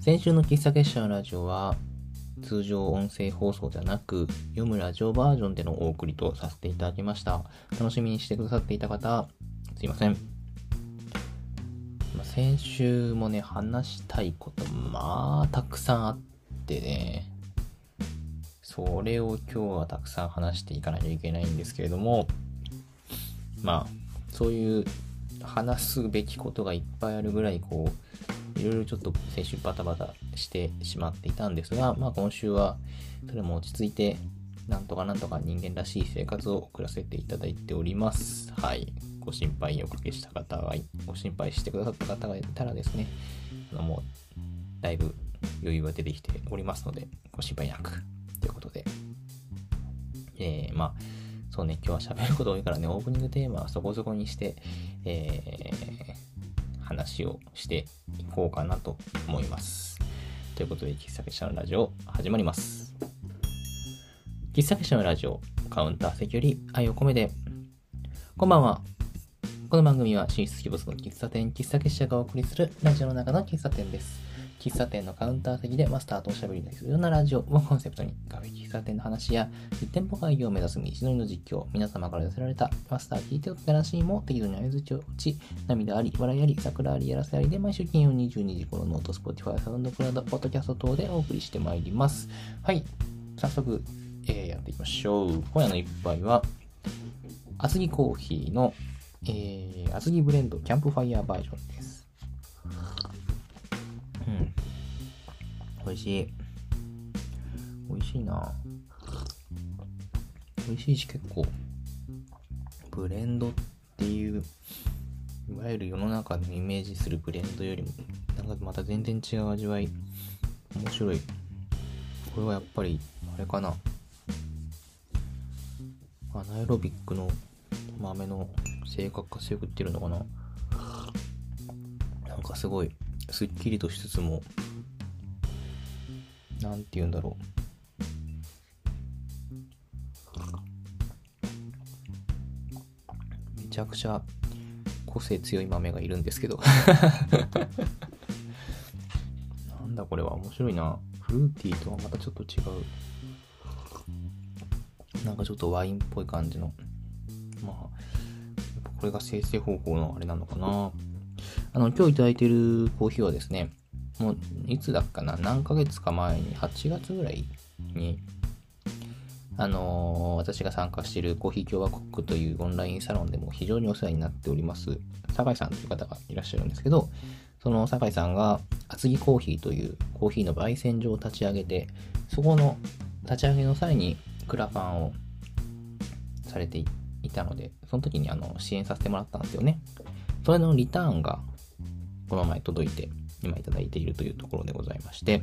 先週の喫茶結社のラジオは、通常音声放送ではなく、読むラジオバージョンでのお送りとさせていただきました。楽しみにしてくださっていた方、すいません。先週もね、話したいこと、まあ、たくさんあってね、それを今日はたくさん話していかないといけないんですけれども、まあ、そういう話すべきことがいっぱいあるぐらい、こう、いろいろちょっと先週バタバタしてしまっていたんですが、まあ今週はそれも落ち着いて、なんとかなんとか人間らしい生活を送らせていただいております。はい。ご心配おかけした方は、ご心配してくださった方がいたらですね、あのもう、だいぶ余裕が出てきておりますので、ご心配なく、ということで。えー、まあ、そうね、今日は喋ること多いからね、オープニングテーマはそこそこにして、えー、話をしていこうかなと思います。ということで、喫茶結社のラジオ始まります。喫茶結社のラジオ、カウンター席より愛を込めて、こんばんは。この番組は進出鬼没の喫茶店、喫茶結社がお送りするラジオの中の喫茶店です。喫茶店のカウンター席でマスターとおしゃべりするようなラジオをコンセプトに、カフェ喫茶店の話や、実店舗開業を目指す道のりの実況、皆様から寄せられたマスター聞いておったらしいも適度に相づちを打ち、涙あり、笑いあり、サクラあり、やらせありで、毎週金曜22時頃ノート、スポティファイ、サウンドクラウド、ポッドキャスト等でお送りしてまいります。はい。早速、えー、やっていきましょう。今夜の一杯は、厚木コーヒーの、えー、厚木ブレンドキャンプファイヤーバージョンです。美味しい。美味しいな美味しいし結構、ブレンドっていう、いわゆる世の中のイメージするブレンドよりも、なんかまた全然違う味わい。面白い。これはやっぱり、あれかな。アナエロビックの豆の性格が強くってるのかな。なんかすごい、すっきりとしつつも、なんて言うんだろう。めちゃくちゃ個性強い豆がいるんですけど なんだこれは面白いな。フルーティーとはまたちょっと違う。なんかちょっとワインっぽい感じの。まあ、これが生成方法のあれなのかな。あの、今日いただいているコーヒーはですね、もういつだっかな？何ヶ月か前に8月ぐらいにあのー、私が参加しているコーヒー共和国というオンラインサロンでも非常にお世話になっております酒井さんという方がいらっしゃるんですけどその酒井さんが厚木コーヒーというコーヒーの焙煎所を立ち上げてそこの立ち上げの際にクラファンをされていたのでその時にあの支援させてもらったんですよね。それのリターンがこの前届いて今いただいているというところでございまして、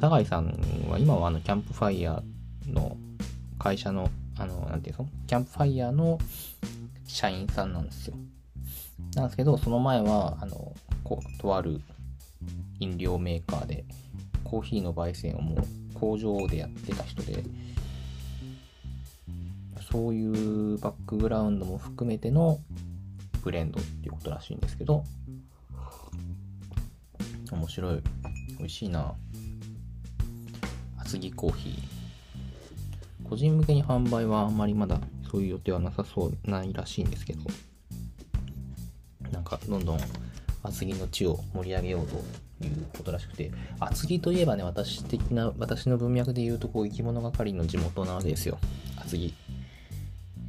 高井さんは今はあのキャンプファイヤーの会社の、あの、なんていうの？キャンプファイヤーの社員さんなんですよ。なんですけど、その前は、あの、こう、とある飲料メーカーで、コーヒーの焙煎をもう工場でやってた人で、そういうバックグラウンドも含めてのブレンドっていうことらしいんですけど、面白い。美味しいな。厚木コーヒー。個人向けに販売はあんまりまだそういう予定はなさそうないらしいんですけど、なんかどんどん厚木の地を盛り上げようということらしくて、厚木といえばね、私的な、私の文脈で言うと、こう、生き物係の地元なわけですよ。厚木。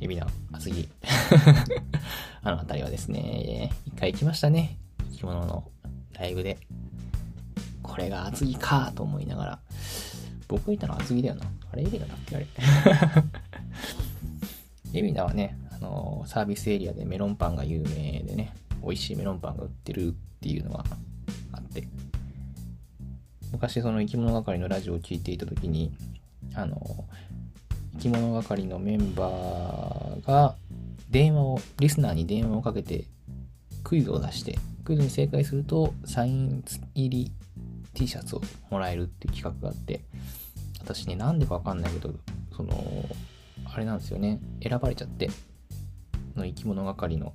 海老名、厚木。あの辺りはですね、一回行きましたね。生き物のライブで。これが厚木かと思いながら。僕がいたのは厚木だよな。あれ、海老名だっけ？あれ。海老名はね、あの、サービスエリアでメロンパンが有名でね、美味しいメロンパンが売ってるっていうのがあって、昔その生き物係のラジオを聴いていた時に、あのー、生き物係のメンバーが電話を、リスナーに電話をかけてクイズを出して、クイズに正解するとサイン入り T シャツをもらえるっていう企画があって、私ね、なんでかわかんないけど、その、あれなんですよね、選ばれちゃって、の生き物係の、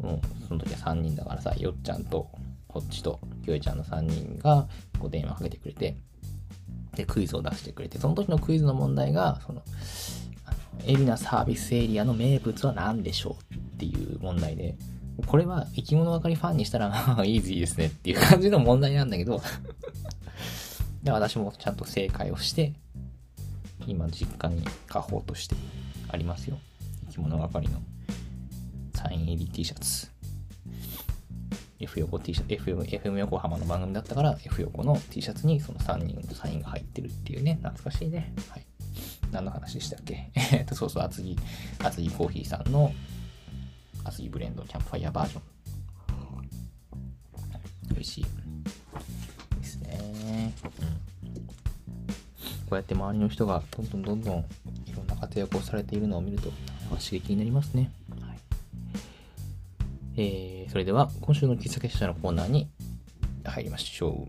もうその時は3人だからさ、よっちゃんと、こっちと、きょえちゃんの3人がこう電話かけてくれて、で、クイズを出してくれて、その時のクイズの問題が、その、海老名サービスエリアの名物は何でしょうっていう問題で、これは生き物分かりファンにしたら イージーですねっていう感じの問題なんだけど で私もちゃんと正解をして、今実家に家宝としてありますよ。生き物係のサイン入り T シャツ。F 横 T シャツ、FM 横浜の番組だったから、F 横の T シャツにその3人のサインが入ってるっていうね、懐かしいね。はい。何の話でしたっけ？えっと、そうそう、厚木、厚木コーヒーさんの厚木ブレンドキャンプファイヤーバージョン。美味しい。ですね。うんこうやって周りの人がどんどんどんどんいろんな活躍をされているのを見ると刺激になりますね。はいえー、それでは今週の喫茶結社のコーナーに入りましょ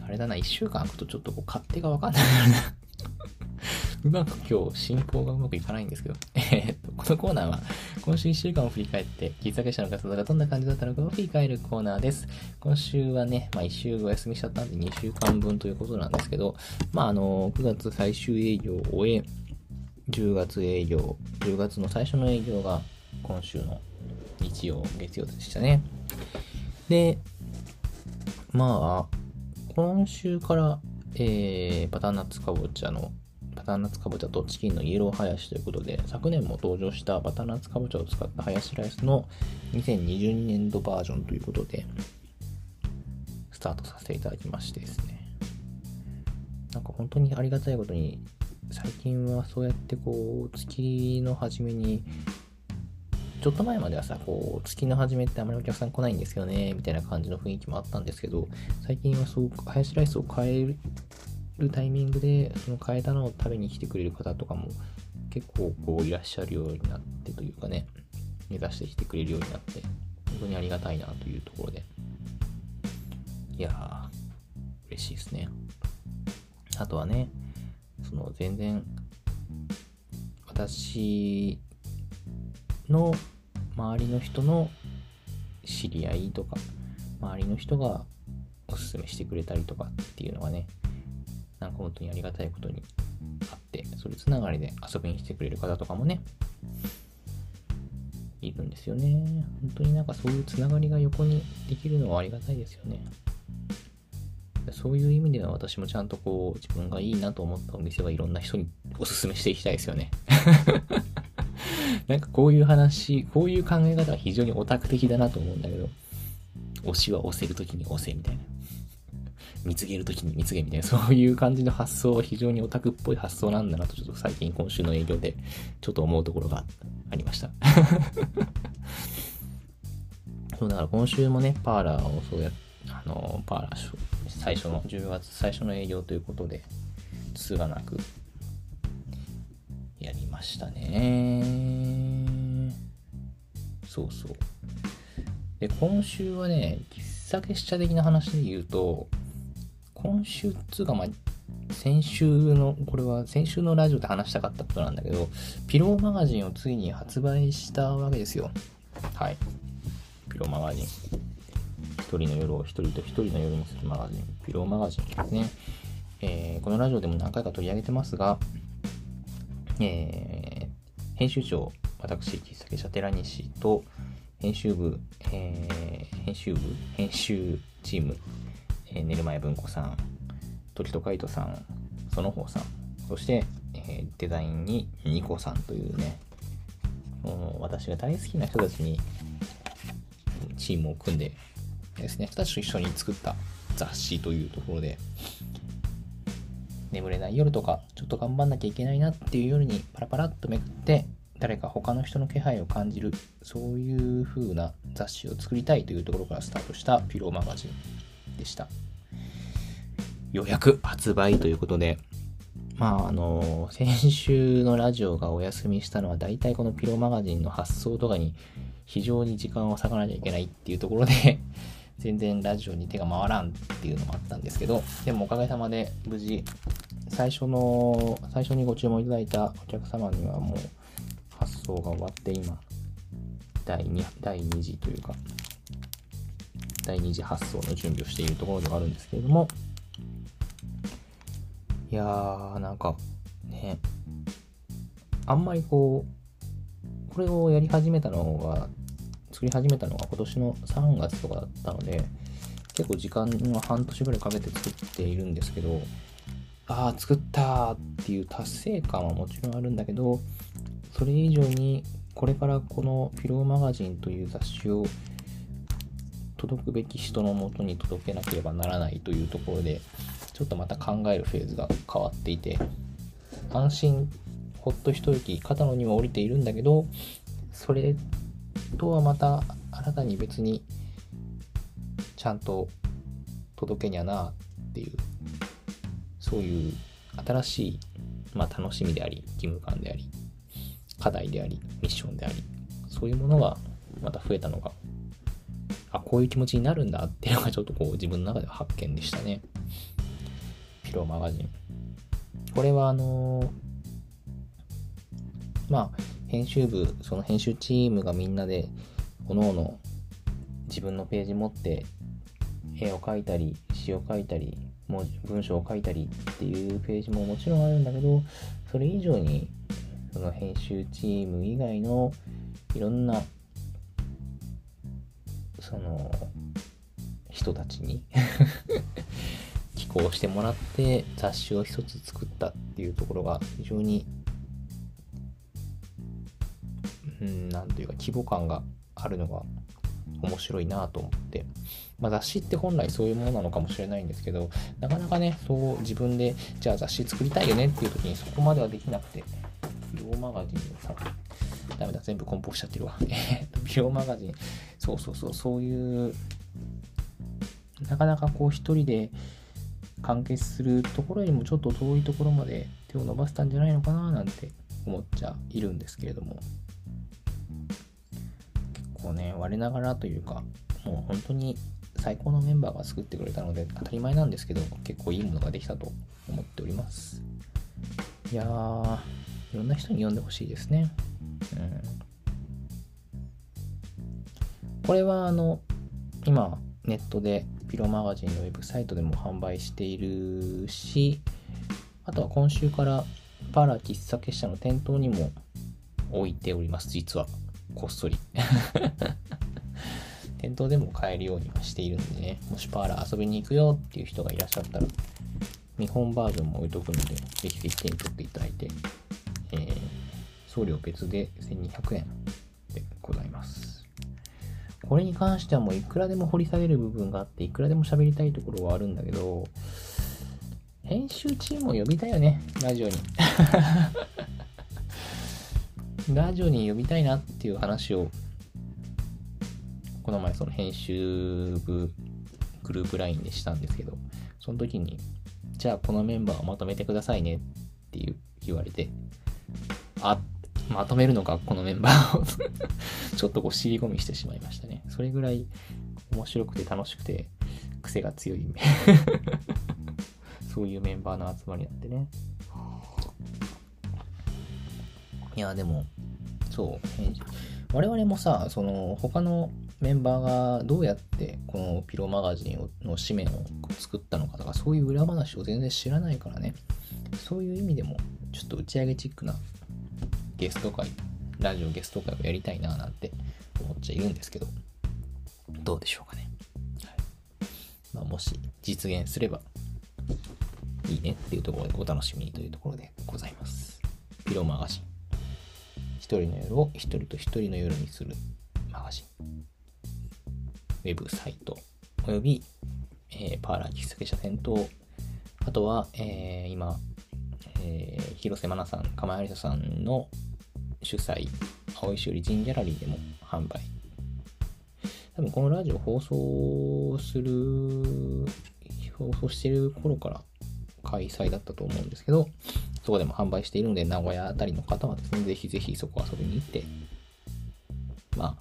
う。あれだな、1週間空くとちょっとこう勝手がわかんないな。うまく今日進行がうまくいかないんですけど、えっと、このコーナーは今週1週間を振り返って、喫茶結社の活動がどんな感じだったのかを振り返るコーナーです。今週はね、まあ1週お休みしちゃったんで2週間分ということなんですけど、まああの、9月最終営業を終え、10月営業、10月の最初の営業が今週の日曜、月曜でしたね。で、まあ、今週から、えー、バターナッツかぼちゃのバターナッツかぼちゃとチキンのイエローハヤシということで、昨年も登場したバターナッツかぼちゃを使ったハヤシライスの2022年度バージョンということで、スタートさせていただきましてですね。なんか本当にありがたいことに、最近はそうやってこう、月の初めに、ちょっと前まではさ、こう、月の初めってあまりお客さん来ないんですよね、みたいな感じの雰囲気もあったんですけど、最近はそう、ハヤシライスを変えるタイミングで、その変えたのを食べに来てくれる方とかも結構こういらっしゃるようになってというかね、目指してきてくれるようになって、本当にありがたいなというところで。いやー、嬉しいですね。あとはね、その全然、私の周りの人の知り合いとか、周りの人がおすすめしてくれたりとかっていうのがね、なんか本当にありがたいことにあって、それつながりで遊びに来てくれる方とかもね、いるんですよね。本当になんかそういうつながりが横にできるのはありがたいですよね。そういう意味では私もちゃんとこう自分がいいなと思ったお店はいろんな人におすすめしていきたいですよね。なんかこういう話、こういう考え方は非常にオタク的だなと思うんだけど、推しは押せるときに押せみたいな。見つけるときに見つけみたいな、そういう感じの発想は非常にオタクっぽい発想なんだなと、ちょっと最近今週の営業でちょっと思うところがありました。そうだから今週もね、パーラーをそうやあの、パーラー最初の、10月最初の営業ということで、つがなくやりましたね。そうそう。で、今週はね、喫茶結社的な話で言うと、今週っつうか、まあ、先週の、これは先週のラジオで話したかったことなんだけど、ピローマガジンをついに発売したわけですよ。はい。ピローマガジン。一人の夜を一人と一人の夜にするマガジン、ピローマガジンですね。えー、このラジオでも何回か取り上げてますが、えー、編集長、私、喫茶店社寺西と、編集部、えー、編集部編集チーム、えー、寝る前文子さん、時と海斗さん、その方さん、そして、えー、デザインにニコさんというね、もう私が大好きな人たちにチームを組んでですね、人たちと一緒に作った雑誌というところで、眠れない夜とか、ちょっと頑張んなきゃいけないなっていう夜にパラパラっとめくって、誰か他の人の気配を感じる、そういう風な雑誌を作りたいというところからスタートしたピローマガジン。でした。予約発売ということで、まああの、先週のラジオがお休みしたのは大体このピロマガジンの発送とかに非常に時間を割かなきゃいけないっていうところで 全然ラジオに手が回らんっていうのもあったんですけど、でもおかげさまで無事、最初の、最初にご注文いただいたお客様にはもう発送が終わって今、第 2, 第2次というか、第二次発送の準備をしているところではあるんですけれども、いやー、なんか、ね、あんまりこう、これをやり始めたのが、作り始めたのが今年の3月とかだったので、結構時間は半年ぐらいかけて作っているんですけど、ああ、作ったっていう達成感はもちろんあるんだけど、それ以上にこれからこのフィローマガジンという雑誌を届くべき人のもとに届けなければならないというところで、ちょっとまた考えるフェーズが変わっていて、安心、ほっと一息、肩の荷は降りているんだけど、それとはまた新たに別にちゃんと届けにゃなっていうそういう新しい、まあ、楽しみであり義務感であり課題でありミッションでありそういうものがまた増えたのがあこういう気持ちになるんだっていうのがちょっとこう自分の中では発見でしたね。ピローマガジン。これはあのー、まあ編集部その編集チームがみんなでおのおの自分のページ持って絵を描いたり詩を書いたり文文章を書いたりっていうページももちろんあるんだけどそれ以上にその編集チーム以外のいろんなその人たちに 寄稿してもらって雑誌を一つ作ったっていうところが非常にうんなんというか規模感があるのが面白いなと思って、まあ、雑誌って本来そういうものなのかもしれないんですけどなかなかねそう自分でじゃあ雑誌作りたいよねっていう時にそこまではできなくて美容マガジンさダメだ全部梱包しちゃってるわ。えっと美容マガジン。そうそうそうそういうなかなかこう一人で完結するところにもちょっと遠いところまで手を伸ばしたんじゃないのかななんて思っちゃいるんですけれども。結構ね、我ながらというか、もう本当に最高のメンバーが作ってくれたので、当たり前なんですけど、結構いいものができたと思っております。いやー、いろんな人に読んでほしいですね。うん。これは、あの、今、ネットでピロマガジンのウェブサイトでも販売しているし、あとは今週からパラ喫茶結社の店頭にも置いております、実は。こっそり 店頭でも買えるようにはしているんでね、もしパーラー遊びに行くよっていう人がいらっしゃったら、見本バージョンも置いとくので、ぜひぜひ手に取っていただいて、えー、送料別で1200円でございます。これに関してはもういくらでも掘り下げる部分があって、いくらでも喋りたいところはあるんだけど、編集チームを呼びたいよね、ラジオに。ラジオに呼びたいなっていう話を、この前その編集部グループ LINE でしたんですけど、その時に、じゃあこのメンバーをまとめてくださいねっていう言われて、あ、まとめるのか、このメンバーを ちょっとこう尻込みしてしまいましたね。それぐらい面白くて楽しくて、癖が強い そういうメンバーの集まりなんでね。いや、でも、そう、我々もさ、その、他のメンバーがどうやってこのピロマガジンの紙面を作ったのかとか、そういう裏話を全然知らないからね、そういう意味でも、ちょっと打ち上げチックなゲスト会、ラジオゲスト会をやりたいななんて思っちゃいるんですけど、どうでしょうかね。はいまあ、もし実現すればいいねっていうところでお楽しみにというところでございます。ピロマガジン。一人の夜を一人と一人の夜にするマガジン。ウェブサイト、および、えー、パーラー喫茶結社店頭、あとは、えー、今、えー、広瀬真奈さん、釜谷りささんの主催、青石よりジンギャラリーでも販売。多分このラジオ放送する、放送してる頃から開催だったと思うんですけど、そこでも販売しているので、名古屋あたりの方はですね、ぜひぜひそこ遊びに行って、まあ、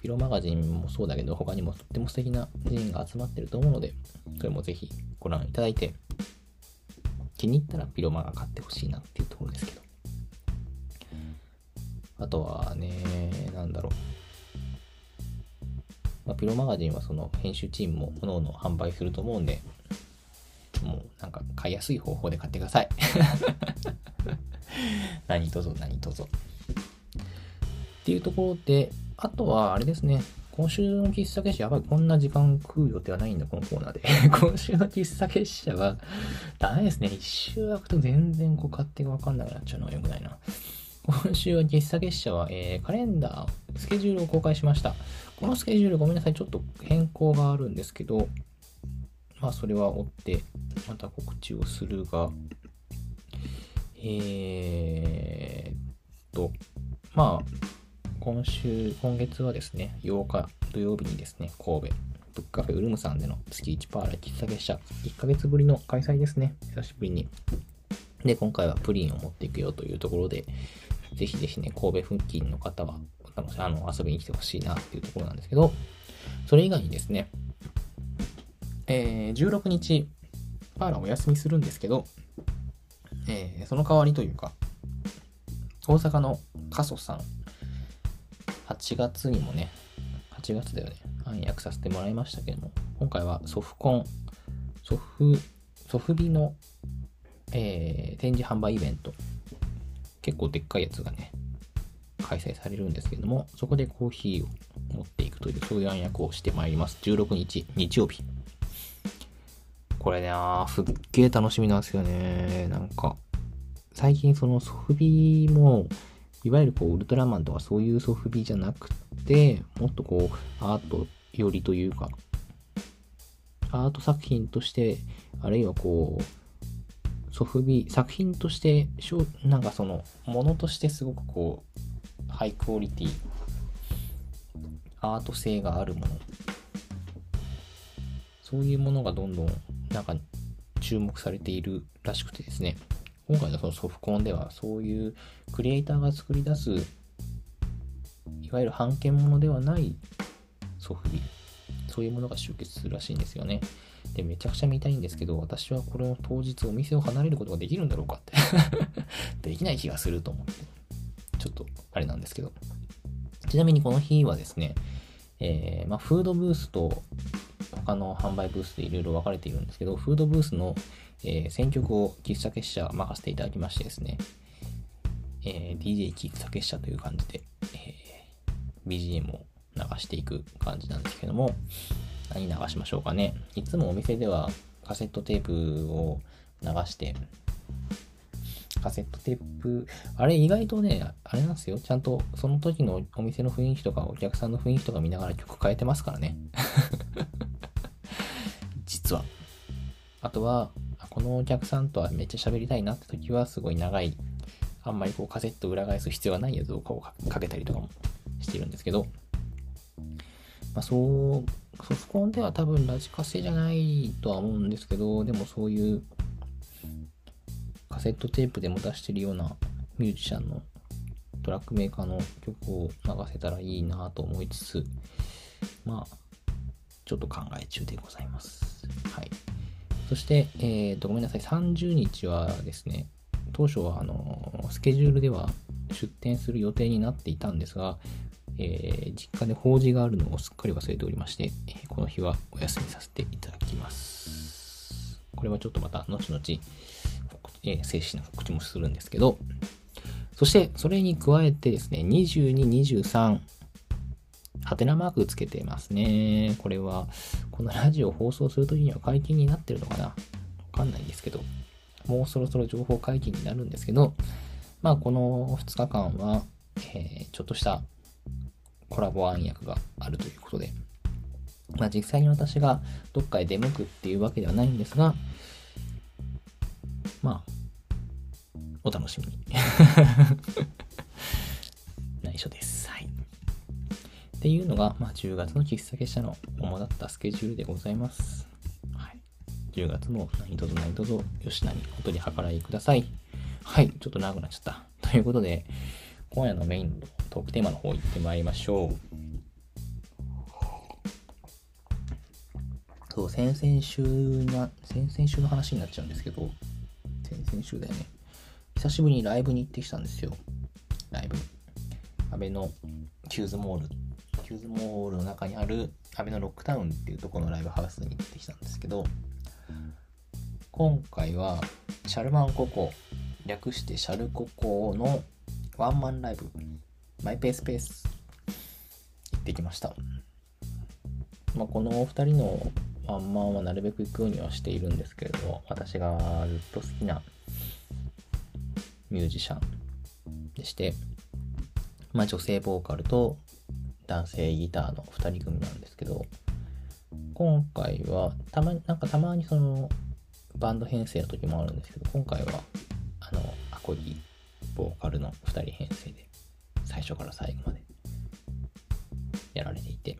ピロマガジンもそうだけど、他にもとっても素敵な人が集まってると思うので、それもぜひご覧いただいて、気に入ったらピロマガ買ってほしいなっていうところですけど。あとはね、なんだろうまあ、ピロマガジンはその編集チームも各々販売すると思うんで、もうなんか買いやすい方法で買ってください。何卒何卒。っていうところで、あとはあれですね、今週の喫茶結社、やばい、こんな時間食う予定はないんだ、このコーナーで。今週の喫茶結社は、ダメですね。一周空くと全然こう勝手がわかんなくなっちゃうのは良くないな。今週は喫茶結社は、えー、カレンダー、スケジュールを公開しました。このスケジュールごめんなさい、ちょっと変更があるんですけど、まあそれは追ってまた告知をするが、えー、っと、まあ、今週、今月はですね、8日土曜日にですね、神戸、ブックカフェウルムさんでの月1パーラ喫茶月謝、1ヶ月ぶりの開催ですね、久しぶりに。で、今回はプリンを持っていくよというところで、ぜひぜひね、神戸付近の方は、あの遊びに来てほしいなっていうところなんですけど、それ以外にですね、えー、16日、パーラーお休みするんですけど、えー、その代わりというか、大阪のカソさん、8月にもね、8月だよね、暗躍させてもらいましたけども、今回はソフコン、ソフ、ソフビの、えー、展示販売イベント、結構でっかいやつがね、開催されるんですけども、そこでコーヒーを持っていくという、そういう暗躍をしてまいります。16日、日曜日。これね、すっげえ楽しみなんですよね。なんか、最近そのソフビも、いわゆるこう、ウルトラマンとかそういうソフビじゃなくて、もっとこう、アート寄りというか、アート作品として、あるいはこう、ソフビ、作品として、なんかその、ものとしてすごくこう、ハイクオリティ、アート性があるもの、そういうものがどんどん、なんか、注目されているらしくてですね。今回のそのソフコンではそういうクリエイターが作り出すいわゆる版権ものではないソフビ。そういうものが集結するらしいんですよね。でめちゃくちゃ見たいんですけど私はこれを当日お店を離れることができるんだろうかって。できない気がすると思って。ちょっとあれなんですけど。ちなみにこの日はですね、えー、まあ、フードブースと他の販売ブースでいろいろ分かれているんですけど、フードブースの、えー、選曲を喫茶結社任せていただきましてですね、えー、DJ 喫茶結社という感じで、えー、BGM を流していく感じなんですけども、何流しましょうかね。いつもお店ではカセットテープを流して、カセットテープ、あれ意外とね、あれなんですよ。ちゃんとその時のお店の雰囲気とかお客さんの雰囲気とか見ながら曲変えてますからね。実は。あとは、このお客さんとはめっちゃ喋りたいなって時はすごい長い、あんまりこうカセット裏返す必要がないやつをこうかけたりとかもしてるんですけど、まあそう、ソフコンでは多分ラジカセじゃないとは思うんですけど、でもそういうカセットテープでも出してるようなミュージシャンのトラックメーカーの曲を流せたらいいなと思いつつ、まあ、ちょっと考え中でございます。はい。そして、えー、と、ごめんなさい。30日はですね、当初は、あの、スケジュールでは出店する予定になっていたんですが、えー、実家で法事があるのをすっかり忘れておりまして、えこの日はお休みさせていただきます。これはちょっとまた後々、えー、正式な告知もするんですけど、そしてそれに加えてですね、22、23、ハテナマークつけてますね。これは、このラジオ放送するときには解禁になってるのかな？わかんないんですけど、もうそろそろ情報解禁になるんですけど、まあこの2日間は、えー、ちょっとしたコラボ暗躍があるということで、まあ実際に私がどっかへ出向くっていうわけではないんですが、まあ、お楽しみに。内緒です。はい。っていうのが、まあ、10月の喫茶結社の主だったスケジュールでございます。はい。10月も何卒何卒吉田にお取り計らいください。はい。ちょっと長くなっちゃった。ということで、今夜のメインのトークテーマの方行ってまいりましょう。そう、先々週な、先々週の話になっちゃうんですけど、先々週だよね。久しぶりにライブに行ってきたんですよ。ライブ。あべのキューズモールキューズモールの中にあるアベノロックタウンっていうところのライブハウスに行ってきたんですけど、今回はシャルマンココ、略してシャルココのワンマンライブ、マイペースペース行ってきました。まあ、このお二人のワンマンはなるべく行くようにはしているんですけれど、私がずっと好きなミュージシャンでして、まあ、女性ボーカルと男性ギターの2人組なんですけど、今回は、たまに、なんかたまにその、バンド編成の時もあるんですけど、今回は、あの、アコギ、ボーカルの2人編成で、最初から最後まで、やられていて、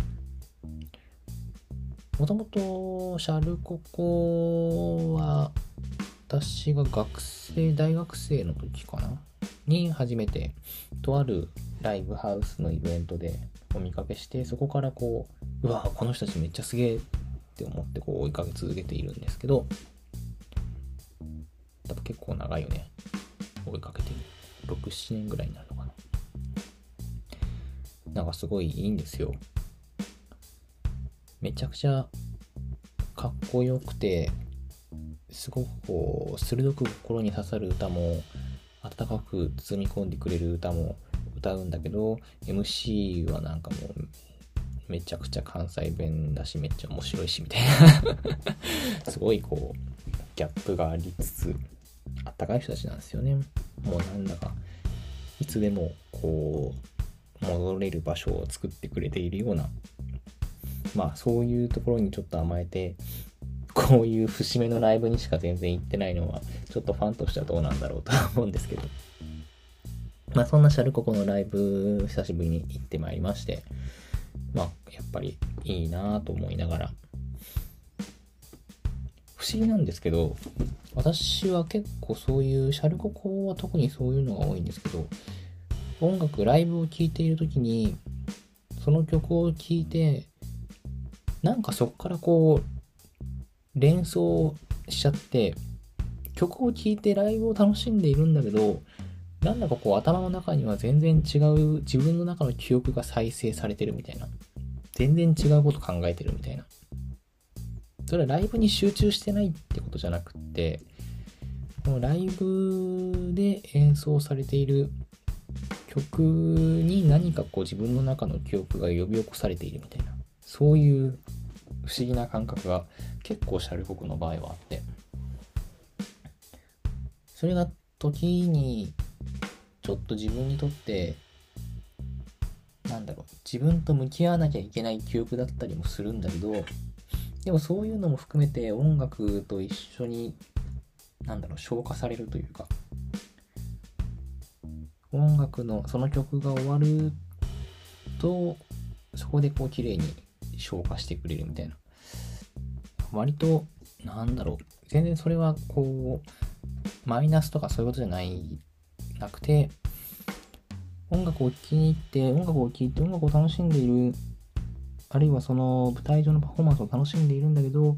もともと、シャルココは、私が学生、大学生の時かな？に初めて、とあるライブハウスのイベントでお見かけして、そこからこう、うわこの人たちめっちゃすげえって思ってこう追いかけ続けているんですけど、多分結構長いよね。追いかけて。6、7年ぐらいになるのかな。なんかすごいいいんですよ。めちゃくちゃかっこよくて、すごくこう、鋭く心に刺さる歌も、温かく包み込んでくれる歌も歌うんだけど、MC はなんかもう、めちゃくちゃ関西弁だし、めっちゃ面白いし、みたいな すごいこう、ギャップがありつつ、あったかい人たちなんですよね。もうなんだか、いつでもこう、戻れる場所を作ってくれているような、まあそういうところにちょっと甘えて、こういう節目のライブにしか全然行ってないのは、ちょっとファンとしてはどうなんだろうとは思うんですけど。まあそんなシャルココのライブ、久しぶりに行ってまいりまして、まあやっぱりいいなぁと思いながら、不思議なんですけど、私は結構そういう、シャルココは特にそういうのが多いんですけど、音楽、ライブを聴いている時に、その曲を聴いて、なんかそこからこう、連想しちゃって、曲を聴いてライブを楽しんでいるんだけど、なんだかこう頭の中には全然違う自分の中の記憶が再生されてるみたいな。全然違うこと考えてるみたいな。それはライブに集中してないってことじゃなくって、このライブで演奏されている曲に何かこう自分の中の記憶が呼び起こされているみたいな。そういう不思議な感覚が結構シャルコクの場合はあって、それが時にちょっと自分にとって、なんだろう、自分と向き合わなきゃいけない記憶だったりもするんだけど、でもそういうのも含めて音楽と一緒に、なんだろう、消化されるというか、音楽のその曲が終わると、そこでこう綺麗に消化してくれるみたいな。割と、なんだろう、全然それはこう、マイナスとかそういうことじゃないなくて、音楽を聴きに行って、音楽を聴いて音楽を楽しんでいる、あるいはその舞台上のパフォーマンスを楽しんでいるんだけど、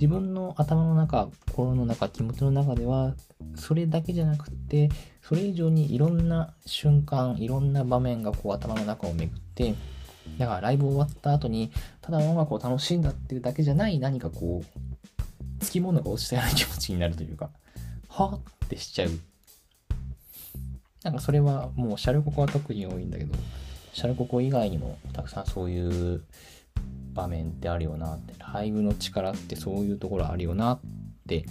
自分の頭の中、心の中、気持ちの中では、それだけじゃなくて、それ以上にいろんな瞬間、いろんな場面がこう頭の中を巡って、だからライブ終わった後に、ただ音楽を楽しんだっていうだけじゃない何かこう、つきものが落ちたような気持ちになるというか、はぁってしちゃう。なんかそれはもうシャルココは特に多いんだけど、シャルココ以外にもたくさんそういう場面ってあるよなって、ライブの力ってそういうところあるよなって、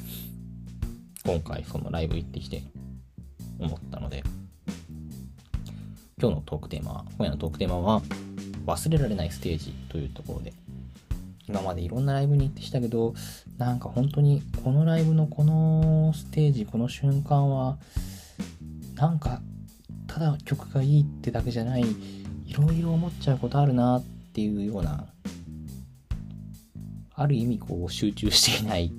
今回そのライブ行ってきて思ったので、今日のトークテーマは、今夜のトークテーマは、忘れられないステージというところで、今までいろんなライブに行ってきたけど、なんか本当にこのライブのこのステージ、この瞬間は、なんかただ曲がいいってだけじゃないいろいろ思っちゃうことあるなっていうようなある意味こう集中していない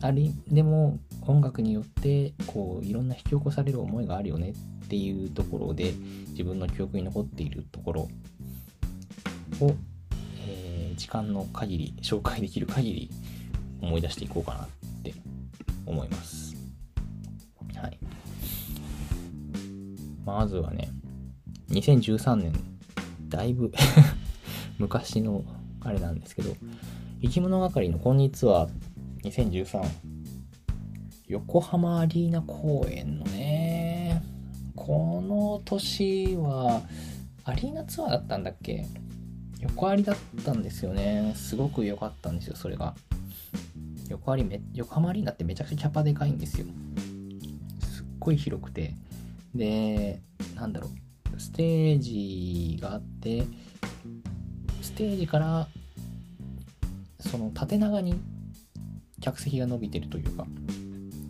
あるでも音楽によってこういろんな引き起こされる思いがあるよねっていうところで自分の記憶に残っているところを、えー、時間の限り紹介できる限り思い出していこうかなって思います。はいまずはね、2013年、だいぶ 昔のあれなんですけど、生き物係のこんにちは2013横浜アリーナ公演のね、この年はアリーナツアーだったんだっけ？横ありだったんですよね。すごく良かったんですよ、それが。横ありめ、横浜アリーナってめちゃくちゃキャパでかいんですよ。すっごい広くて。で、なんだろう、ステージがあって、ステージからその縦長に客席が伸びてるというか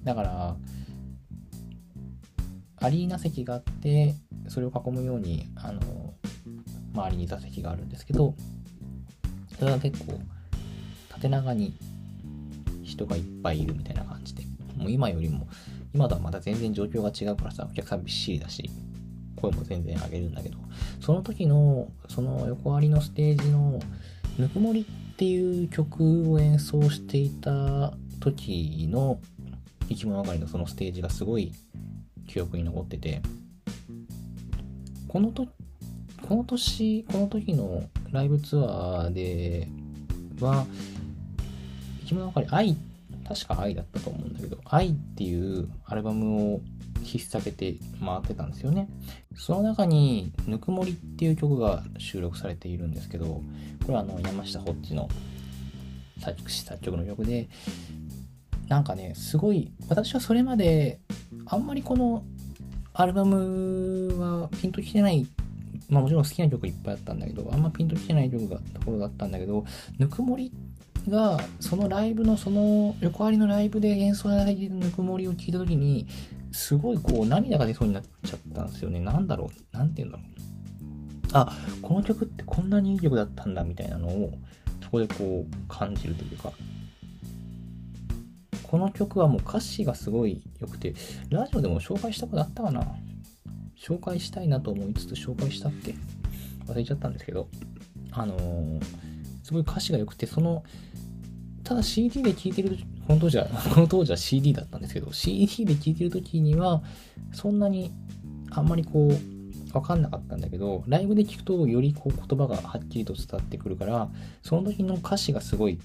だからアリーナ席があってそれを囲むようにあの周りに座席があるんですけどそれは結構縦長に人がいっぱいいるみたいな感じでもう今よりも今とはまた全然状況が違うからさお客さんびっしりだし声も全然上げるんだけどその時のその横ありのステージのぬくもりっていう曲を演奏していた時の生き物係のそのステージがすごい記憶に残っててこのとこの年この時のライブツアーでは生き物係愛確か愛だったと思うんだけど愛っていうアルバムを引っ提げて回ってたんですよね。その中に、ぬくもりっていう曲が収録されているんですけど、これはあの山下ホッチの作詞作曲の曲で、なんかね、すごい、私はそれまで、あんまりこのアルバムはピンときてない、まあもちろん好きな曲いっぱいあったんだけど、あんまピンときてない曲がところだったんだけど、ぬくもりが、そのライブの、その横ありのライブで演奏されているぬくもりを聞いたときに、すごいこう涙が出そうになっちゃったんですよね。なんだろう。なんて言うんだろう。あ、この曲ってこんなにいい曲だったんだみたいなのを、そこでこう感じるというか。この曲はもう歌詞がすごい良くて、ラジオでも紹介したことあったかな紹介したいなと思いつつ紹介したっけ忘れちゃったんですけど、あのー、すごい歌詞が良くて、その、ただ CD で聴いてるこの当時は、この当時は CD だったんですけど、CD で聴いてる時には、そんなに、あんまりこう、わかんなかったんだけど、ライブで聞くとよりこう言葉がはっきりと伝わってくるから、その時の歌詞がすごい、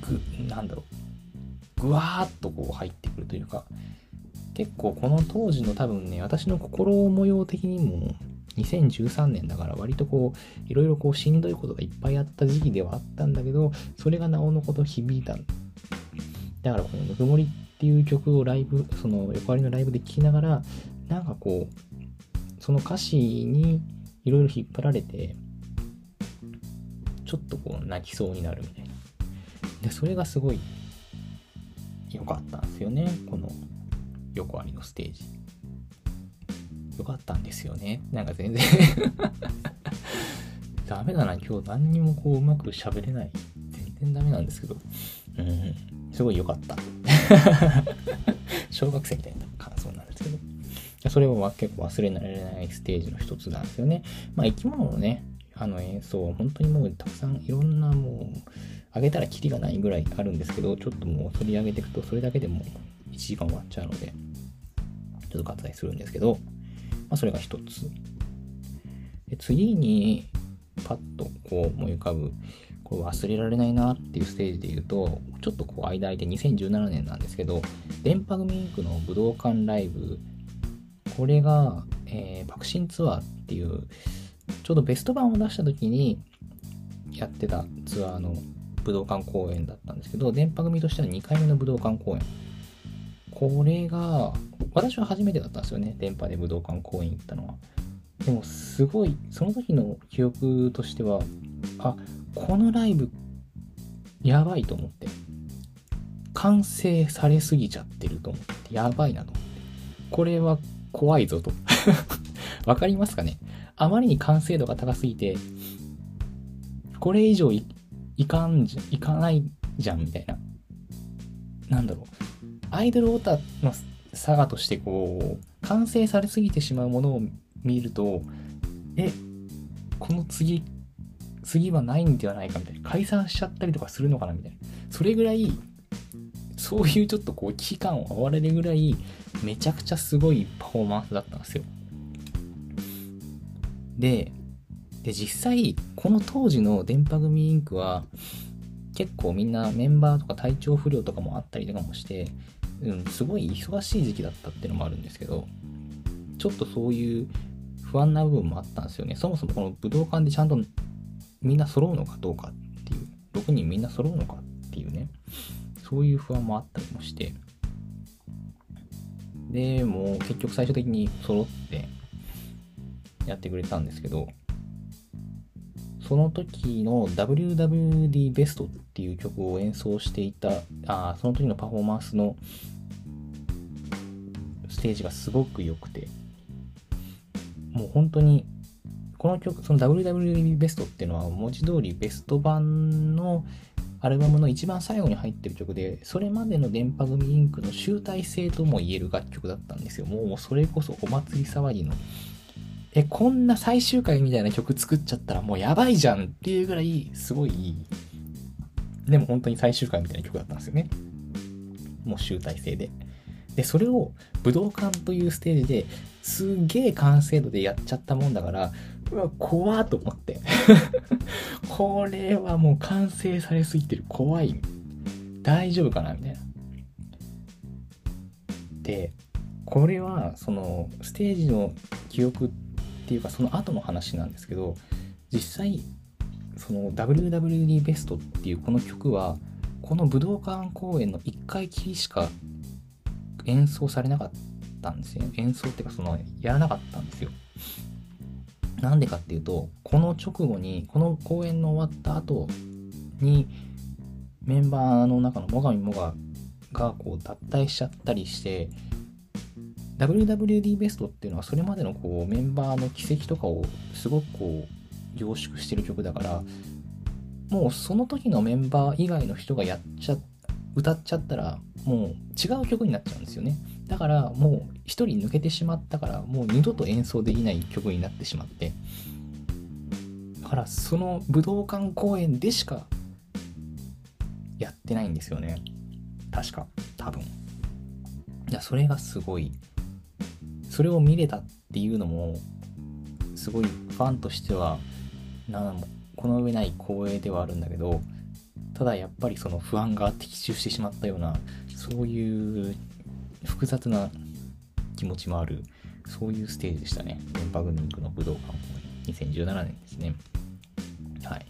ぐ、なんだろう、ぐわーっとこう入ってくるというか、結構この当時の多分ね、私の心模様的にも、2013年だから割とこう、いろいろこうしんどいことがいっぱいあった時期ではあったんだけど、それがなおのこと響いただからこのぬくもりっていう曲をライブ、その横ありのライブで聴きながら、なんかこう、その歌詞にいろいろ引っ張られて、ちょっとこう泣きそうになるみたいな。で、それがすごい良かったんですよね。この横ありのステージ。良かったんですよね。なんか全然 ダメだな、今日何にもこううまく喋れない。全然ダメなんですけど。うん。すごい良かった。小学生みたいな感想なんですけど。それは結構忘れられないステージの一つなんですよね。まあ生き物のね、あの演奏は、本当にもうたくさんいろんなもう、あげたらキリがないぐらいあるんですけど、ちょっともう取り上げていくと、それだけでも1時間終わっちゃうので、ちょっと割愛するんですけど、まあそれが一つ。で次に、パッとこう思い浮かぶこれ忘れられないなっていうステージで言うと、ちょっとこう間空いて2017年なんですけど、電波組インクの武道館ライブ、これが、えー、爆心ツアーっていう、ちょうどベスト版を出した時にやってたツアーの武道館公演だったんですけど、電波組としては2回目の武道館公演。これが、私は初めてだったんですよね、電波で武道館公演行ったのは。でもすごい、その時の記憶としては、あ、このライブ、やばいと思って。完成されすぎちゃってると思って、やばいなと思って。これは怖いぞと。わかりますかね？あまりに完成度が高すぎて、これ以上いいかんじゃ、いかないじゃんみたいな。なんだろう。アイドルオタの差がとしてこう、完成されすぎてしまうものを見ると、え、この次次はないんではないかみたいな。解散しちゃったりとかするのかなみたいな。それぐらい、そういうちょっとこう、危機感を追われるぐらい、めちゃくちゃすごいパフォーマンスだったんですよ。で、で、実際、この当時の電波組インクは、結構みんなメンバーとか体調不良とかもあったりとかもして、うん、すごい忙しい時期だったっていうのもあるんですけど、ちょっとそういう不安な部分もあったんですよね。そもそもこの武道館でちゃんとみんな揃うのかどうかっていう、6人みんな揃うのかっていうね、そういう不安もあったりもして、で、もう結局最終的に揃ってやってくれたんですけど、その時の WWD ベストっていう曲を演奏していた、あその時のパフォーマンスのステージがすごく良くて、もう本当に、この曲、その WWD ベストっていうのは文字通りベスト版のアルバムの一番最後に入ってる曲で、それまでの電波組インクの集大成とも言える楽曲だったんですよ。もうそれこそお祭り騒ぎの。え、こんな最終回みたいな曲作っちゃったらもうやばいじゃんっていうぐらい、すごいいい。でも本当に最終回みたいな曲だったんですよね。もう集大成で。で、それを武道館というステージですげえ完成度でやっちゃったもんだから、うわ、怖と思って。これはもう完成されすぎてる。怖い。大丈夫かなみたいな。で、これは、その、ステージの記憶っていうか、その後の話なんですけど、実際、その WWD ベストっていうこの曲は、この武道館公演の1回きりしか演奏されなかったんですよ。演奏っていうか、その、やらなかったんですよ。なんでかっていうと、この直後に、この公演の終わった後に、メンバーの中の最上もががこう脱退しちゃったりして、WWD ベストっていうのはそれまでのこうメンバーの軌跡とかをすごくこう凝縮してる曲だから、もうその時のメンバー以外の人がやっちゃ、歌っちゃったら、もう違う曲になっちゃうんですよね。だからもう一人抜けてしまったからもう二度と演奏できない曲になってしまって。だからその武道館公演でしかやってないんですよね。確か。多分。いやそれがすごい。それを見れたっていうのもすごいファンとしてはなこの上ない光栄ではあるんだけどただやっぱりその不安が的中してしまったようなそういう複雑な気持ちもある、そういうステージでしたね。電波グミンクの武道館2017年ですね。はい。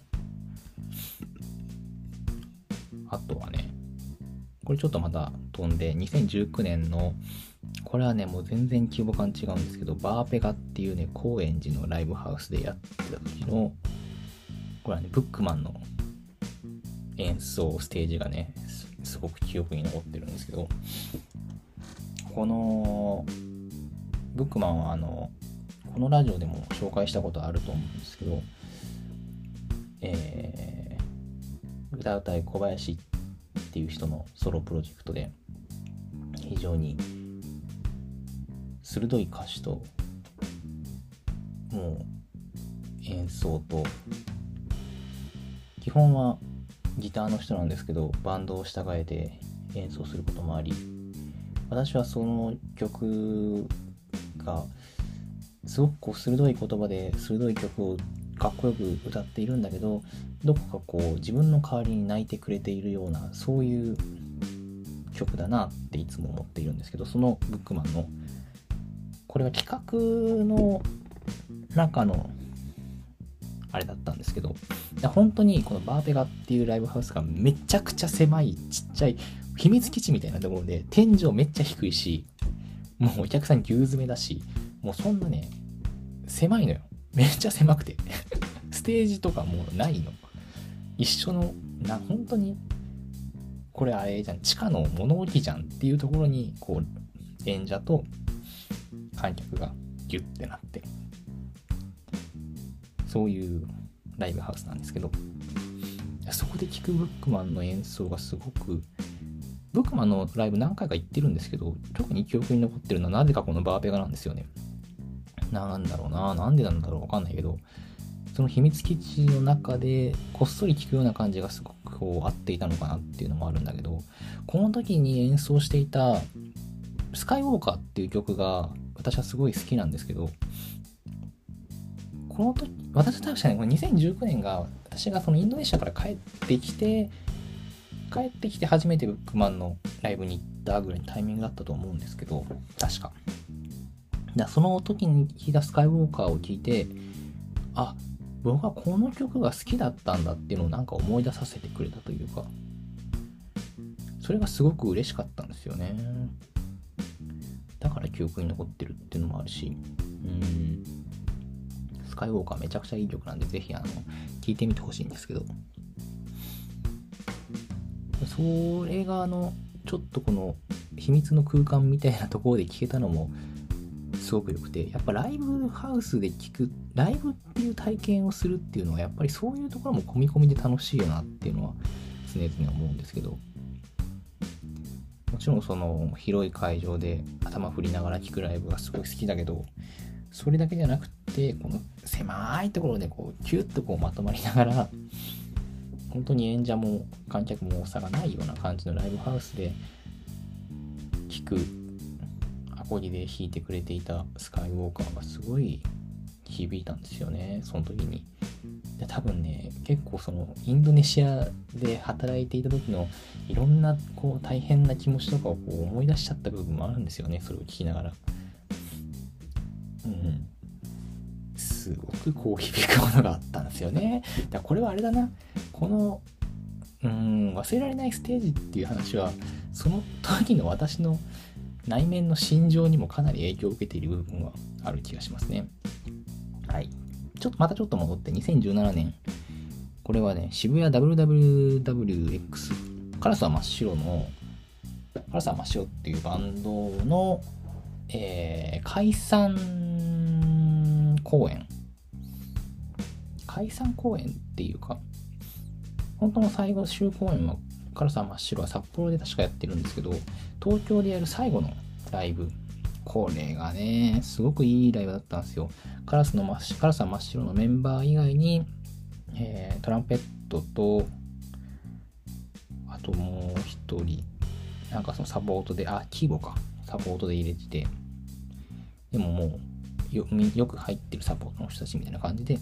あとはね、これちょっとまた飛んで、2019年の、これはね、もう全然規模感違うんですけど、バーペガっていうね、高円寺のライブハウスでやってた時の、これはね、ブックマンの演奏ステージがね、すごく記憶に残ってるんですけど、このブックマンはあのこのラジオでも紹介したことあると思うんですけど、えー、歌うたい小林っていう人のソロプロジェクトで非常に鋭い歌詞ともう演奏と基本はギターの人なんですけどバンドを従えて演奏することもあり私はその曲がすごくこう鋭い言葉で鋭い曲をかっこよく歌っているんだけどどこかこう自分の代わりに泣いてくれているようなそういう曲だなっていつも思っているんですけどそのブックマンのこれは企画の中のあれだったんですけど本当にこのバーベガっていうライブハウスがめちゃくちゃ狭いちっちゃい秘密基地みたいなところで、天井めっちゃ低いし、もうお客さん牛詰めだし、もうそんなね、狭いのよ。めっちゃ狭くて。ステージとかもうないの。一緒の、な、本当に、これあれじゃん、地下の物置じゃんっていうところに、こう、演者と観客がギュッてなって、そういうライブハウスなんですけど、そこで聴くブックマンの演奏がすごくブックマのライブ何回か行ってるんですけど、特に記憶に残ってるのはなぜかこのバーペガなんですよね。なんだろうな、なんでなんだろうわかんないけど、その秘密基地の中でこっそり聴くような感じがすごくこう合っていたのかなっていうのもあるんだけど、この時に演奏していたスカイウォーカーっていう曲が私はすごい好きなんですけど、この時私は確かにこの2019年が私がそのインドネシアから帰ってきて帰ってきて初めてブックマンのライブに行ったぐらいのタイミングだったと思うんですけど確か。だその時に聴いたスカイウォーカーを聴いてあ僕はこの曲が好きだったんだっていうのをなんか思い出させてくれたというかそれがすごく嬉しかったんですよね。だから記憶に残ってるっていうのもあるしうん。スカイウォーカーめちゃくちゃいい曲なんでぜひあの聴いてみてほしいんですけど。それがあのちょっとこの秘密の空間みたいなところで聴けたのもすごく良くてやっぱライブハウスで聴くライブっていう体験をするっていうのはやっぱりそういうところも込み込みで楽しいよなっていうのは常々思うんですけどもちろんその広い会場で頭振りながら聴くライブがすごい好きだけどそれだけじゃなくてこの狭いところでこうキュッとこうまとまりながら本当に演者も観客も差がないような感じのライブハウスで聴くアコギで弾いてくれていたスカイウォーカーがすごい響いたんですよねその時に。で多分ね結構そのインドネシアで働いていた時のいろんなこう大変な気持ちとかをこう思い出しちゃった部分もあるんですよねそれを聞きながら。うん。すごくこう響くものがあったんですよね。だからこれはあれだな。このうん忘れられないステージっていう話はその時の私の内面の心情にもかなり影響を受けている部分はある気がしますね。はい。ちょっとまたちょっと戻って2017年。これはね、渋谷 WWWX カラスは真っ白のカラスは真っ白っていうバンドの、えー、解散公演解散公演っていうか本当の最後終公演はカラスは真っ白は札幌で確かやってるんですけど東京でやる最後のライブこれがねすごくいいライブだったんですよ。カラスの真カラスは真っ白のメンバー以外に、えー、トランペットとあともう一人なんかそのサポートであキーボか。サポートで入れてて。でももうよく入ってるサポートの人たちみたいな感じで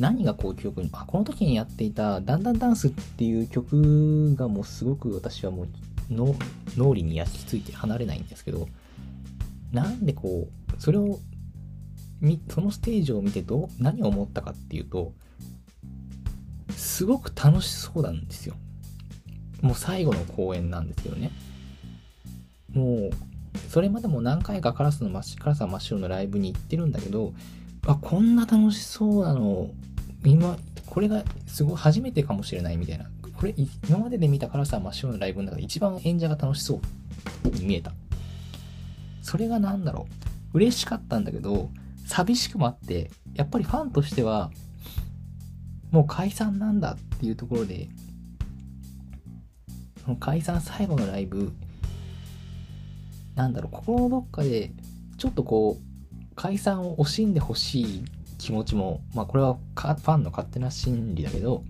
何がこう記憶に、あ、この時にやっていた、だんだんダンスっていう曲がもうすごく私はもう脳裏に焼き付いて離れないんですけど、なんでこう、それを、そのステージを見てどう、何を思ったかっていうと、すごく楽しそうなんですよ。もう最後の公演なんですけどね。もう、それまでも何回かカラスの真っカラスは真っ白のライブに行ってるんだけど、あ、こんな楽しそうなの今、これがすごい初めてかもしれないみたいな。これ、今までで見た辛さ真っ白のライブの中で一番演者が楽しそうに見えた。それが何だろう。嬉しかったんだけど、寂しくもあって、やっぱりファンとしては、もう解散なんだっていうところで、その解散最後のライブ、なんだろう、心のどっかで、ちょっとこう、解散を惜しんでほしい気持ちも、まあこれはファンの勝手な心理だけど、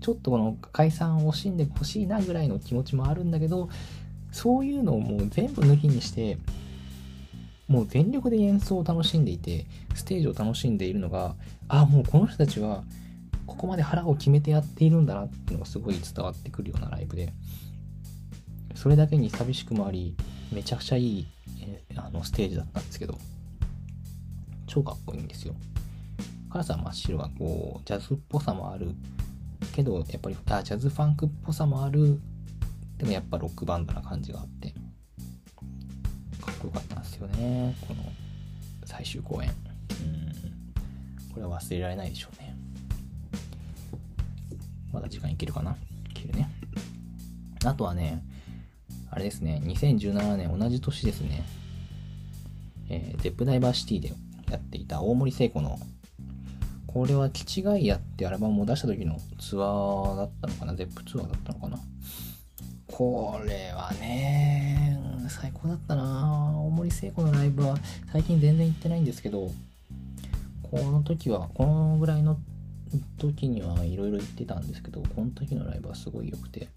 ちょっとこの解散を惜しんでほしいなぐらいの気持ちもあるんだけど、そういうのをもう全部抜きにして、もう全力で演奏を楽しんでいて、ステージを楽しんでいるのが、ああ、もうこの人たちは、ここまで腹を決めてやっているんだなっていうのがすごい伝わってくるようなライブで、それだけに寂しくもあり、めちゃくちゃいい、えー、あのステージだったんですけど、超かっこいいんですよ。辛さ真っ白はこう、ジャズっぽさもあるけど、やっぱりあジャズファンクっぽさもある。でもやっぱロックバンドな感じがあって、かっこよかったんですよね。この最終公演。うん。これは忘れられないでしょうね。まだ時間いけるかな？いけるね。あとはね、あれですね、2017年同じ年ですね、えー、ゼップダイバーシティでやっていた大森聖子のこれはキ違いやってアルバムを出した時のツアーだったのかな？ゼップツアーだったのかな？これはね、最高だったな。大森聖子のライブは最近全然行ってないんですけど、この時は、このぐらいの時にはいろいろ行ってたんですけど、この時のライブはすごい良くて、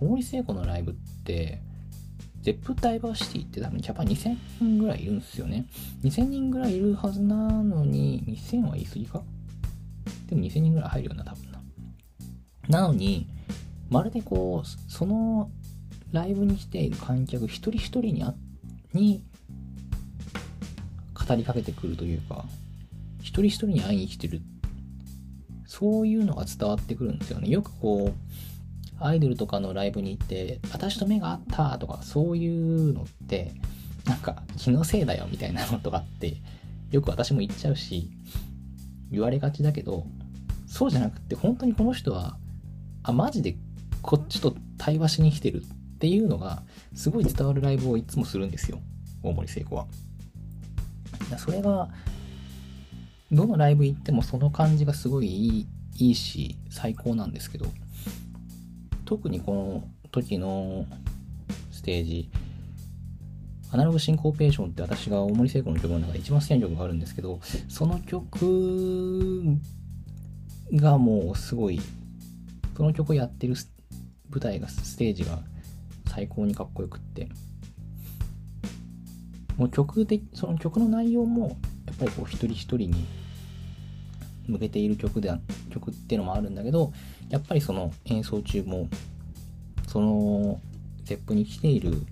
大森聖子のライブって、ゼップダイバーシティって多分キャパ2000人ぐらいいるんですよね。2000人ぐらいいるはずなのに、2000は言い過ぎか？でも2000人ぐらい入るよな、多分な。なのに、まるでこう、そのライブに来ている観客一人一人にあに語りかけてくるというか、一人一人に会いに来てる。そういうのが伝わってくるんですよね。よくこう、アイドルとかのライブに行って、私と目が合ったとか、そういうのって、なんか気のせいだよみたいなのとかって、よく私も言っちゃうし、言われがちだけど、そうじゃなくて、本当にこの人は、あ、マジでこっちと対話しに来てるっていうのが、すごい伝わるライブをいつもするんですよ。大森聖子は。それが、どのライブ行ってもその感じがすごいいいいいし、最高なんですけど、特にこの時のステージ、アナログシンコーペーションって私が大森聖子の曲の中で一番好きな曲があるんですけど、その曲がもうすごい、その曲をやってる舞台が、ステージが最高にかっこよくって、もう曲で、その曲の内容も、やっぱりこう一人一人に向けている曲で、曲っていうのもあるんだけど、やっぱりその演奏中も、その、ゼップに来ている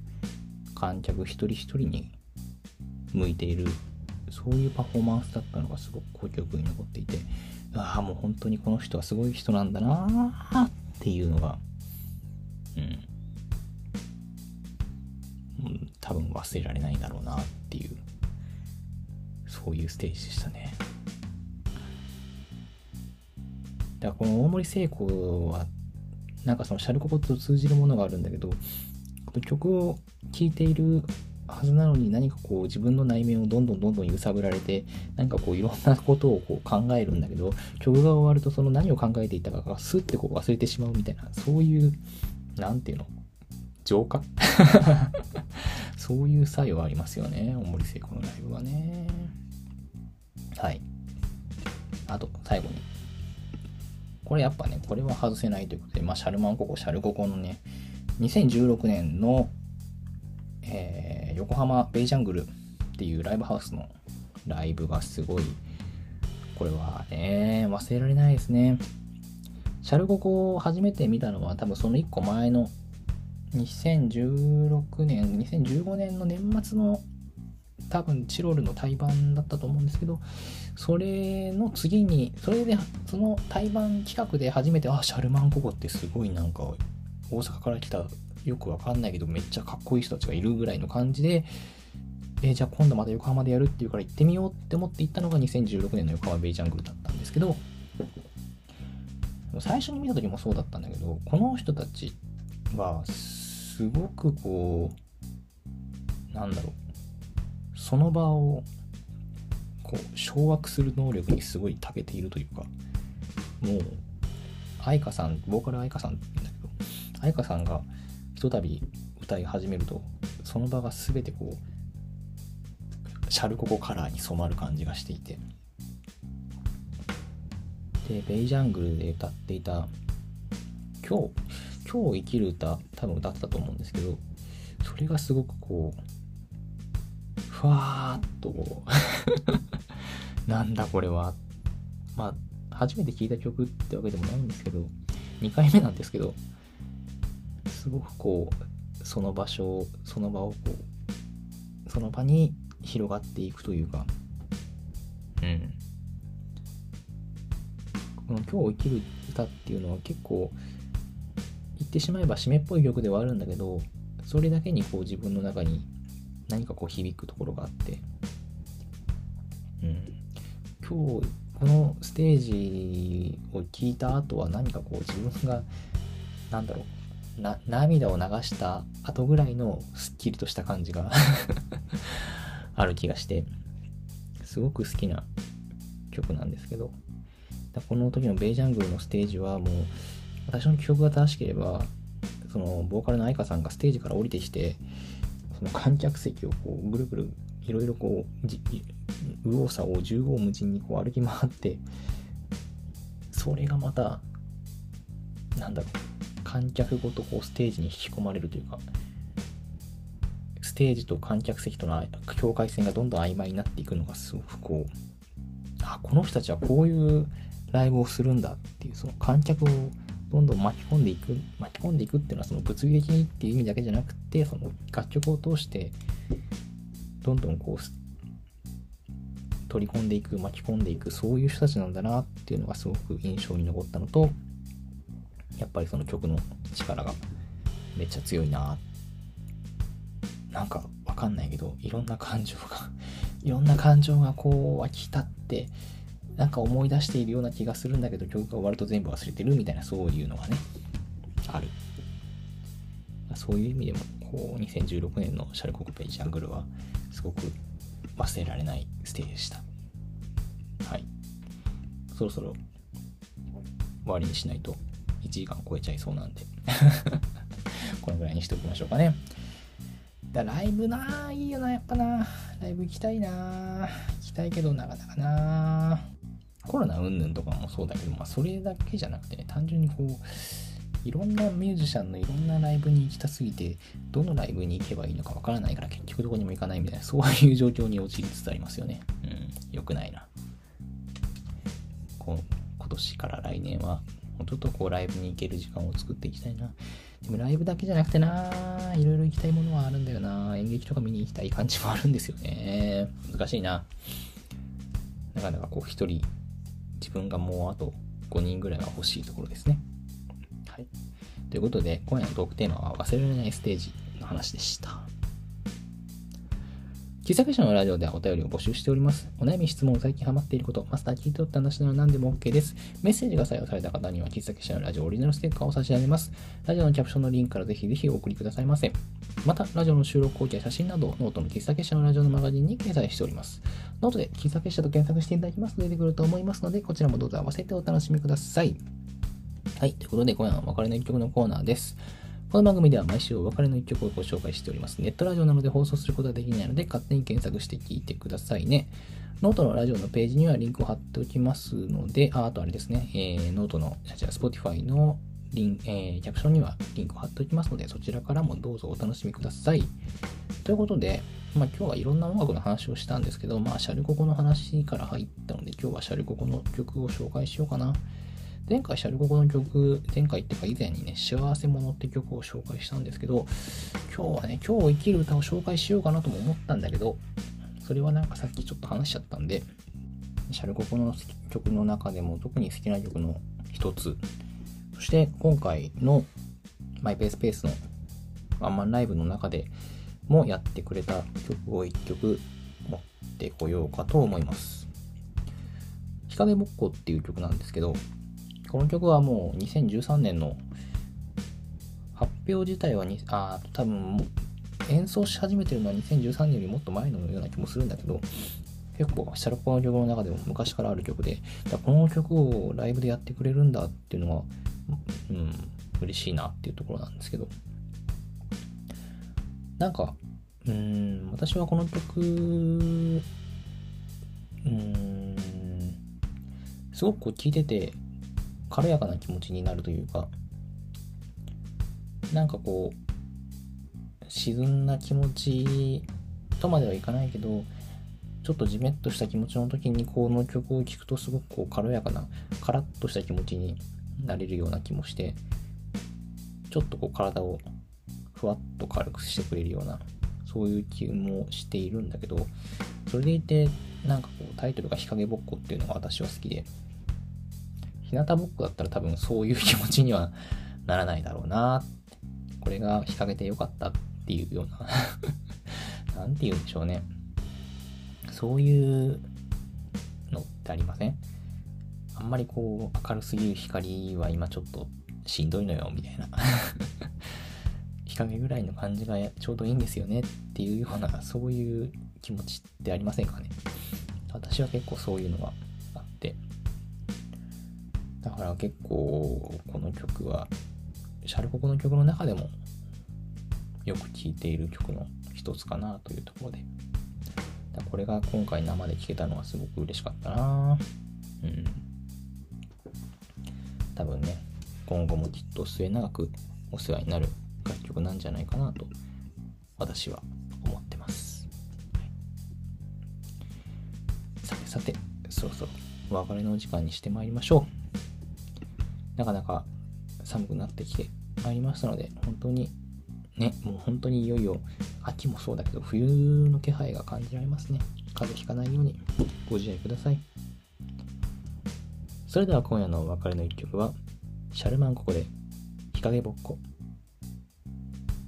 観客一人一人に向いている、そういうパフォーマンスだったのがすごくこう記憶に残っていて、ああ、もう本当にこの人はすごい人なんだなっていうのが、うん、うん、多分忘れられないだろうなっていう、そういうステージでしたね。だからこの大森聖子は、なんかそのシャルココと通じるものがあるんだけど、曲を聴いているはずなのに何かこう自分の内面をどんどんどんどん揺さぶられて、なんかこういろんなことをこう考えるんだけど、曲が終わるとその何を考えていたかがスッてこう忘れてしまうみたいな、そういう、なんていうの？浄化？そういう作用ありますよね。大森聖子のライブはね。はい。あと、最後に。これやっぱね、これは外せないということで、まあ、シャルマンココ、シャルココのね、2016年の、えー、横浜ベイジャングルっていうライブハウスのライブがすごい、これはね、忘れられないですね。シャルココを初めて見たのは多分その1個前の2016年、2015年の年末の多分チロルの対バンだったと思うんですけど、それの次に、それで、その対バン企画で初めて、あ、シャルマンココってすごいなんか、大阪から来た、よくわかんないけど、めっちゃかっこいい人たちがいるぐらいの感じで、えー、じゃあ今度また横浜でやるっていうから行ってみようって思って行ったのが2016年の横浜ベイジャングルだったんですけど、最初に見た時もそうだったんだけど、この人たちは、すごくこう、なんだろう、その場をこう掌握する能力にすごい長けているというかもう愛花さんボーカル愛花さんって言うんだけど愛花さんがひとたび歌い始めるとその場が全てこうシャルココカラーに染まる感じがしていて。でベイジャングルで歌っていた今日今日生きる歌多分歌ってたと思うんですけどそれがすごくこうふわーっと なんだこれは。まあ、初めて聴いた曲ってわけでもないんですけど、2回目なんですけど、すごくこう、その場所、その場をこう、その場に広がっていくというか、うん。この今日生きる歌っていうのは結構、言ってしまえば締めっぽい曲ではあるんだけど、それだけにこう自分の中に何かこう響くところがあって、うん、今日このステージを聞いた後は何かこう自分がなんだろう。な涙を流した後ぐらいのすっきりとした感じが ある気がして。すごく好きな曲なんですけど。この時のベイジャングルのステージはもう私の記憶が正しければそのボーカルの愛花さんがステージから降りてきてその観客席をこうぐるぐるいろいろこう右往左往縦横無尽にこう歩き回ってそれがまたなんだろう観客ごとこうステージに引き込まれるというかステージと観客席との境界線がどんどん曖昧になっていくのがすごくこう、あ、この人たちはこういうライブをするんだっていう、その観客をどんどん巻き込んでいく、巻き込んでいくっていうのはその物理的にっていう意味だけじゃなくてて、その楽曲を通して、どんどんこう、取り込んでいく、巻き込んでいく、そういう人たちなんだなっていうのがすごく印象に残ったのと、やっぱりその曲の力がめっちゃ強いななんかわかんないけど、いろんな感情が いろんな感情がこう湧き立って、なんか思い出しているような気がするんだけど、曲が終わると全部忘れてるみたいな、そういうのがね、ある。そういう意味でも、こう、2016年のシャルココペイジャングルは、すごく忘れられないステージでした。はい。そろそろ終わりにしないと1時間超えちゃいそうなんで このぐらいにしておきましょうかね。だライブなぁ、いいよな、やっぱな。ライブ行きたいな行きたいけど、なかなかなコロナ云々とかもそうだけど、まあ、それだけじゃなくてね、単純にこう、いろんなミュージシャンのいろんなライブに行きたすぎて、どのライブに行けばいいのかわからないから結局どこにも行かないみたいな、そういう状況に陥りつつありますよね。うん、よくないな。こ今年から来年は、もうちょっとこうライブに行ける時間を作っていきたいな。でもライブだけじゃなくてないろいろ行きたいものはあるんだよな演劇とか見に行きたい感じもあるんですよね。難しいな。なかなかこう一人、自分がもうあと5人ぐらいは欲しいところですね。はい。ということで、今夜のトークテーマは忘れられないステージの話でした。喫茶結社のラジオではお便りを募集しております。お悩み、質問、最近ハマっていること、マスター聞いてよって話なら何でも OK です。メッセージが採用された方には、喫茶結社のラジオオリジナルステッカーを差し上げます。ラジオのキャプションのリンクからぜひぜひお送りくださいませ。また、ラジオの収録後記や写真など、ノートの喫茶結社のラジオのマガジンに掲載しております。ノートで喫茶結社と検索していただきますと出てくると思いますので、こちらもどうぞ合わせてお楽しみください。はい。ということで、今夜は別れの一曲のコーナーです。この番組では毎週お別れの一曲をご紹介しております。ネットラジオなので放送することはできないので、勝手に検索して聞いてくださいね。ノートのラジオのページにはリンクを貼っておきますので、ああとあれですね、えー、ノートの、じゃあ、Spotify のリン、えー、キャプションにはリンクを貼っておきますので、そちらからもどうぞお楽しみください。ということで、まあ、今日はいろんな音楽の話をしたんですけど、まあ、シャルココの話から入ったので、今日はシャルココの曲を紹介しようかな。前回シャルココの曲、前回っていうか以前にね、幸せ者って曲を紹介したんですけど、今日はね、今日生きる歌を紹介しようかなとも思ったんだけど、それはなんかさっきちょっと話しちゃったんで、シャルココの曲の中でも特に好きな曲の一つ、そして今回のマイペースペースのワンマンライブの中でもやってくれた曲を一曲持ってこようかと思います。日陰ぼっこっていう曲なんですけど、この曲はもう2013年の発表自体はに、あ、多分演奏し始めてるのは2013年よりもっと前のような気もするんだけど、結構シャロコの曲の中でも昔からある曲で、だこの曲をライブでやってくれるんだっていうのは、うん、嬉しいなっていうところなんですけど、なんか、うん、私はこの曲、うん、すごくこう聴いてて、軽やかな気持ちになるというか、なんかこう、沈んだ気持ちとまではいかないけど、ちょっとじめっとした気持ちの時にこの曲を聴くとすごくこう軽やかな、カラッとした気持ちになれるような気もして、ちょっとこう体をふわっと軽くしてくれるような、そういう気もしているんだけど、それでいて、なんかこうタイトルが日陰ぼっこっていうのが私は好きで、日向ぼっこだったら多分そういう気持ちにはならないだろうなこれが日陰でよかったっていうような。なんて言うんでしょうね。そういうのってありません？あんまりこう明るすぎる光は今ちょっとしんどいのよみたいな。日陰ぐらいの感じがちょうどいいんですよねっていうようなそういう気持ちってありませんかね？私は結構そういうのがだから結構この曲はシャルココの曲の中でもよく聴いている曲の一つかなというところで。これが今回生で聴けたのはすごく嬉しかったな。うん。多分ね今後もきっと末永くお世話になる楽曲なんじゃないかなと私は思ってます。さてさてそろそろお別れのお時間にしてまいりましょう。なかなか寒くなってきてまいりましたので、本当にね、もう本当にいよいよ秋もそうだけど、冬の気配が感じられますね。風邪ひかないようにご自愛ください。それでは今夜のお別れの一曲は、シャルマンココで日陰ぼっこ。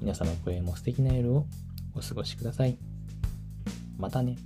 皆様これも素敵な夜をお過ごしください。またね。